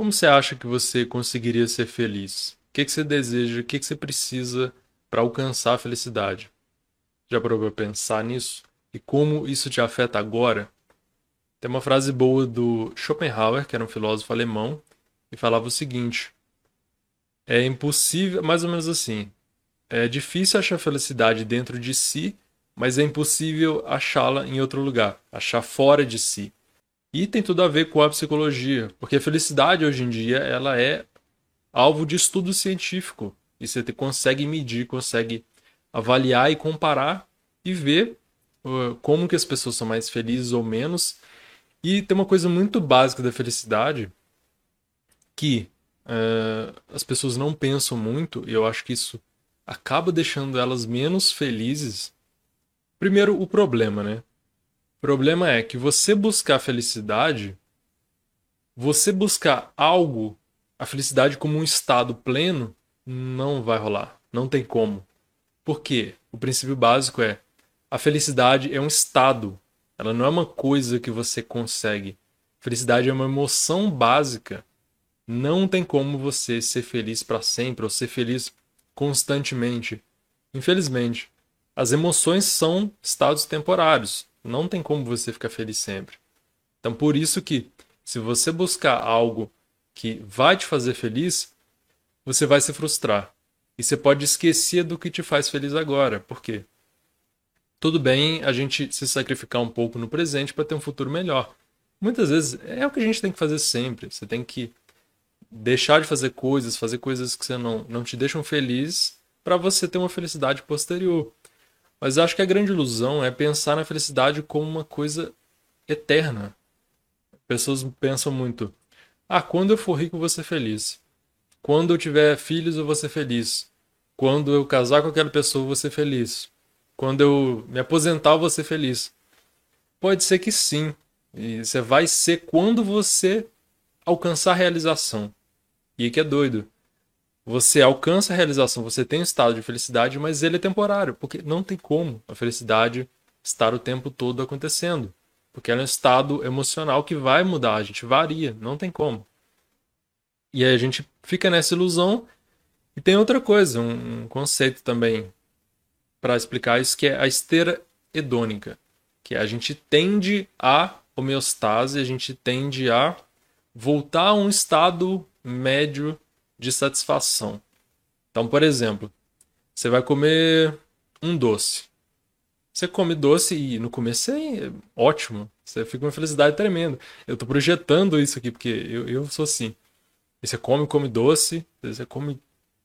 Como você acha que você conseguiria ser feliz? O que, que você deseja? O que, que você precisa para alcançar a felicidade? Já parou para pensar nisso? E como isso te afeta agora? Tem uma frase boa do Schopenhauer, que era um filósofo alemão, e falava o seguinte: É impossível, mais ou menos assim, é difícil achar felicidade dentro de si, mas é impossível achá-la em outro lugar, achar fora de si. E tem tudo a ver com a psicologia, porque a felicidade hoje em dia ela é alvo de estudo científico. E você consegue medir, consegue avaliar e comparar e ver uh, como que as pessoas são mais felizes ou menos. E tem uma coisa muito básica da felicidade que uh, as pessoas não pensam muito, e eu acho que isso acaba deixando elas menos felizes. Primeiro, o problema, né? Problema é que você buscar felicidade, você buscar algo, a felicidade como um estado pleno, não vai rolar. Não tem como. Por quê? O princípio básico é a felicidade é um estado. Ela não é uma coisa que você consegue. Felicidade é uma emoção básica. Não tem como você ser feliz para sempre ou ser feliz constantemente. Infelizmente, as emoções são estados temporários. Não tem como você ficar feliz sempre. Então, por isso que se você buscar algo que vai te fazer feliz, você vai se frustrar. E você pode esquecer do que te faz feliz agora. Por quê? Tudo bem a gente se sacrificar um pouco no presente para ter um futuro melhor. Muitas vezes é o que a gente tem que fazer sempre. Você tem que deixar de fazer coisas, fazer coisas que você não, não te deixam feliz para você ter uma felicidade posterior. Mas acho que a grande ilusão é pensar na felicidade como uma coisa eterna. Pessoas pensam muito: ah, quando eu for rico eu vou ser feliz. Quando eu tiver filhos eu vou ser feliz. Quando eu casar com aquela pessoa eu vou ser feliz. Quando eu me aposentar eu vou ser feliz. Pode ser que sim. E você vai ser quando você alcançar a realização. E que é doido. Você alcança a realização, você tem um estado de felicidade, mas ele é temporário, porque não tem como a felicidade estar o tempo todo acontecendo. Porque ela é um estado emocional que vai mudar, a gente varia, não tem como. E aí a gente fica nessa ilusão. E tem outra coisa, um, conceito também para explicar isso, que é a esteira hedônica. Que a gente tende a homeostase, a gente tende a voltar a um estado médio de satisfação. Então, por exemplo, você vai comer um doce. Você come doce e no começo é ótimo. Você fica uma felicidade tremenda. Eu estou projetando isso aqui, porque eu, eu sou assim. E você come, come doce, você come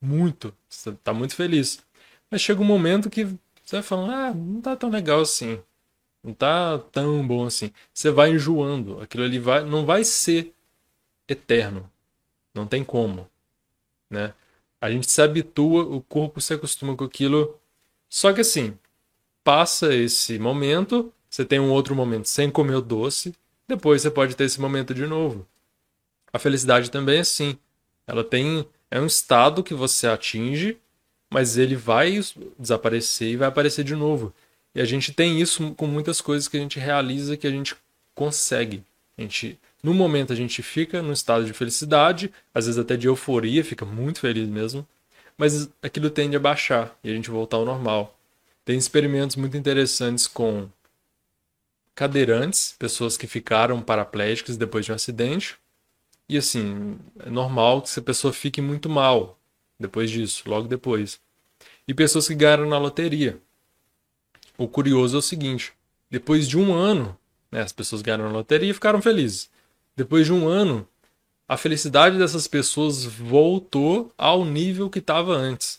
muito. Você está muito feliz. Mas chega um momento que você vai falando, ah, não tá tão legal assim. Não tá tão bom assim. Você vai enjoando. Aquilo ali vai, não vai ser eterno. Não tem como, né? A gente se habitua, o corpo se acostuma com aquilo. Só que assim, passa esse momento, você tem um outro momento sem comer o doce, depois você pode ter esse momento de novo. A felicidade também é assim. Ela tem é um estado que você atinge, mas ele vai desaparecer e vai aparecer de novo. E a gente tem isso com muitas coisas que a gente realiza que a gente consegue. A gente no momento a gente fica num estado de felicidade, às vezes até de euforia, fica muito feliz mesmo, mas aquilo tende a baixar e a gente voltar ao normal. Tem experimentos muito interessantes com cadeirantes, pessoas que ficaram paraplégicas depois de um acidente. E assim, é normal que essa pessoa fique muito mal depois disso, logo depois. E pessoas que ganharam na loteria. O curioso é o seguinte: depois de um ano, né, as pessoas ganharam na loteria e ficaram felizes. Depois de um ano, a felicidade dessas pessoas voltou ao nível que estava antes.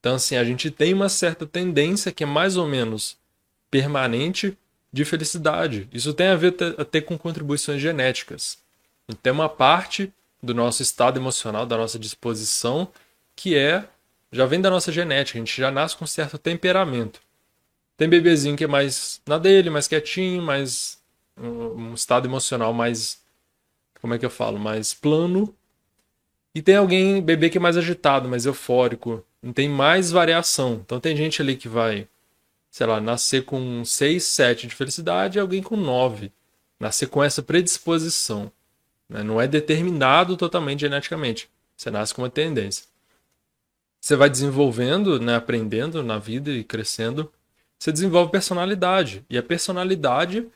Então, assim, a gente tem uma certa tendência que é mais ou menos permanente de felicidade. Isso tem a ver até com contribuições genéticas. Tem uma parte do nosso estado emocional, da nossa disposição, que é já vem da nossa genética. A gente já nasce com um certo temperamento. Tem bebezinho que é mais na dele, mais quietinho, mais um, um estado emocional mais como é que eu falo, mais plano. E tem alguém, bebê que é mais agitado, mais eufórico, tem mais variação. Então tem gente ali que vai, sei lá, nascer com 6, 7 de felicidade e alguém com 9. Nascer com essa predisposição. Né? Não é determinado totalmente geneticamente. Você nasce com uma tendência. Você vai desenvolvendo, né, aprendendo na vida e crescendo. Você desenvolve personalidade. E a personalidade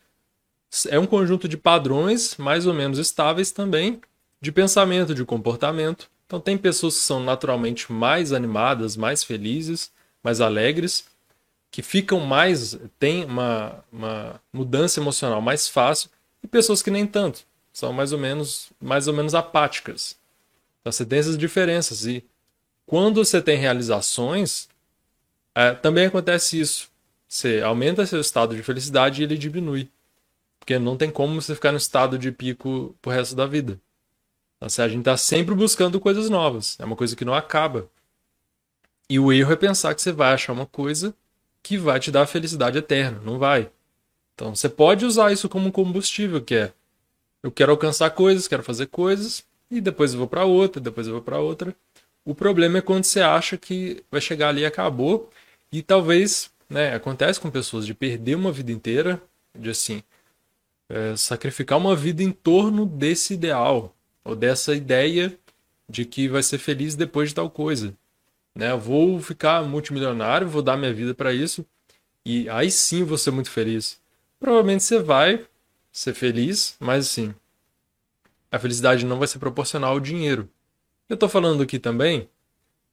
é um conjunto de padrões mais ou menos estáveis também de pensamento, de comportamento. Então, tem pessoas que são naturalmente mais animadas, mais felizes, mais alegres, que ficam mais, têm uma, uma mudança emocional mais fácil, e pessoas que nem tanto, são mais ou menos, mais ou menos apáticas. Então, você tem essas diferenças. E quando você tem realizações, é, também acontece isso. Você aumenta seu estado de felicidade e ele diminui. Porque não tem como você ficar no estado de pico pro resto da vida. Então, a gente está sempre buscando coisas novas. É uma coisa que não acaba. E o erro é pensar que você vai achar uma coisa que vai te dar felicidade eterna. Não vai. Então você pode usar isso como combustível, que é eu quero alcançar coisas, quero fazer coisas, e depois eu vou para outra, depois eu vou para outra. O problema é quando você acha que vai chegar ali e acabou, e talvez, né, acontece com pessoas de perder uma vida inteira, de assim, é, sacrificar uma vida em torno desse ideal, ou dessa ideia de que vai ser feliz depois de tal coisa. Né? Eu vou ficar multimilionário, vou dar minha vida para isso e aí sim vou ser muito feliz. Provavelmente você vai ser feliz, mas assim, a felicidade não vai ser proporcional ao dinheiro. Eu estou falando aqui também,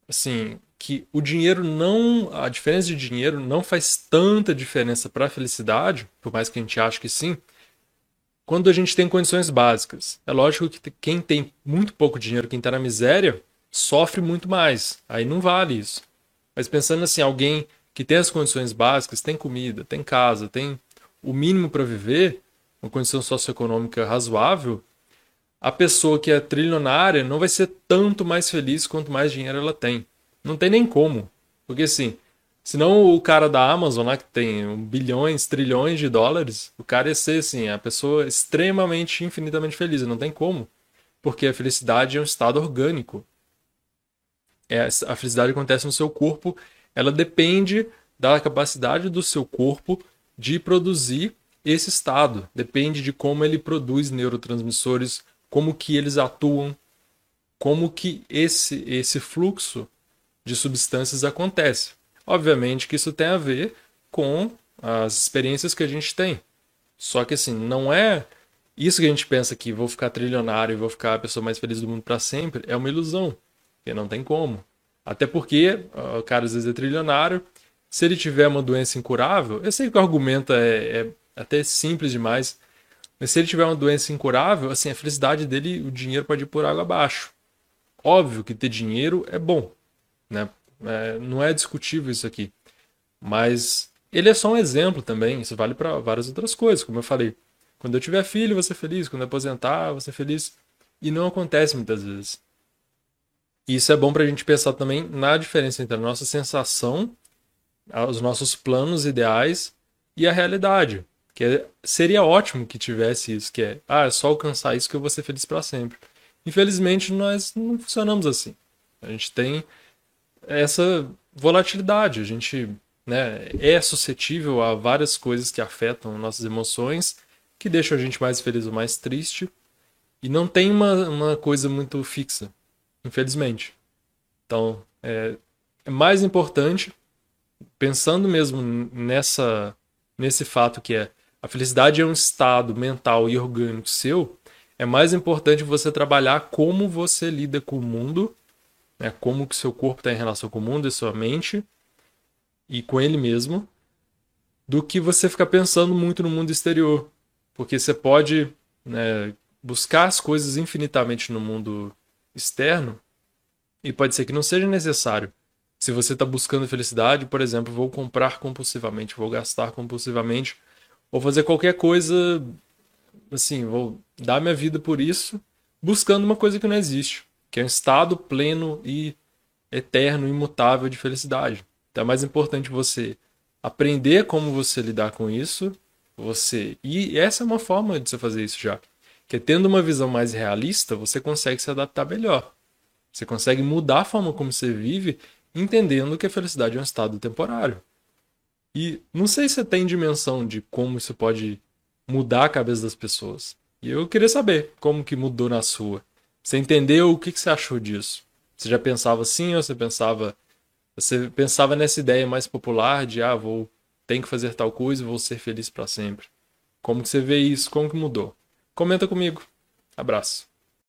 assim, que o dinheiro não, a diferença de dinheiro não faz tanta diferença para a felicidade, por mais que a gente ache que sim, quando a gente tem condições básicas. É lógico que quem tem muito pouco dinheiro, quem está na miséria, sofre muito mais. Aí não vale isso. Mas pensando assim, alguém que tem as condições básicas, tem comida, tem casa, tem o mínimo para viver, uma condição socioeconômica razoável, a pessoa que é trilionária não vai ser tanto mais feliz quanto mais dinheiro ela tem. Não tem nem como. Porque assim, Senão o cara da Amazon lá, que tem bilhões, trilhões de dólares, o cara ia ser assim, a pessoa extremamente, infinitamente feliz. Não tem como. Porque a felicidade é um estado orgânico. É, a felicidade acontece no seu corpo, ela depende da capacidade do seu corpo de produzir esse estado. Depende de como ele produz neurotransmissores, como que eles atuam, como que esse, esse fluxo de substâncias acontece. Obviamente que isso tem a ver com as experiências que a gente tem. Só que assim, não é isso que a gente pensa que vou ficar trilionário e vou ficar a pessoa mais feliz do mundo para sempre, é uma ilusão. Porque não tem como. Até porque o cara às vezes é trilionário, se ele tiver uma doença incurável, eu sei que o argumento é, é até simples demais, mas se ele tiver uma doença incurável, assim, a felicidade dele, o dinheiro pode ir por água abaixo. Óbvio que ter dinheiro é bom, né? É, não é discutível isso aqui. Mas ele é só um exemplo também. Isso vale para várias outras coisas, como eu falei. Quando eu tiver filho, ser feliz. Quando eu aposentar, ser feliz. E não acontece muitas vezes. Isso é bom para a gente pensar também na diferença entre a nossa sensação, os nossos planos ideais e a realidade. Que é, seria ótimo que tivesse isso, que é, ah, é só alcançar isso que eu vou ser feliz para sempre. Infelizmente, nós não funcionamos assim. A gente tem essa volatilidade. A gente né, é suscetível a várias coisas que afetam nossas emoções, que deixam a gente mais feliz ou mais triste. E não tem uma, uma coisa muito fixa, infelizmente. Então, é, é mais importante, pensando mesmo nessa, nesse fato que é a felicidade é um estado mental e orgânico seu, é mais importante você trabalhar como você lida com o mundo né, como que seu corpo está em relação com o mundo e sua mente e com ele mesmo, do que você ficar pensando muito no mundo exterior. Porque você pode né, buscar as coisas infinitamente no mundo externo e pode ser que não seja necessário. Se você está buscando felicidade, por exemplo, vou comprar compulsivamente, vou gastar compulsivamente, vou fazer qualquer coisa, assim, vou dar minha vida por isso, buscando uma coisa que não existe que é um estado pleno e eterno, imutável de felicidade. Então é mais importante você aprender como você lidar com isso, você e essa é uma forma de você fazer isso já, que é tendo uma visão mais realista, você consegue se adaptar melhor. Você consegue mudar a forma como você vive, entendendo que a felicidade é um estado temporário. E não sei se você tem dimensão de como isso pode mudar a cabeça das pessoas. E eu queria saber como que mudou na sua. Você entendeu o que, que você achou disso? Você já pensava assim ou você pensava você pensava nessa ideia mais popular de ah, vou tenho que fazer tal coisa e vou ser feliz para sempre? Como que você vê isso? Como que mudou? Comenta comigo. Abraço.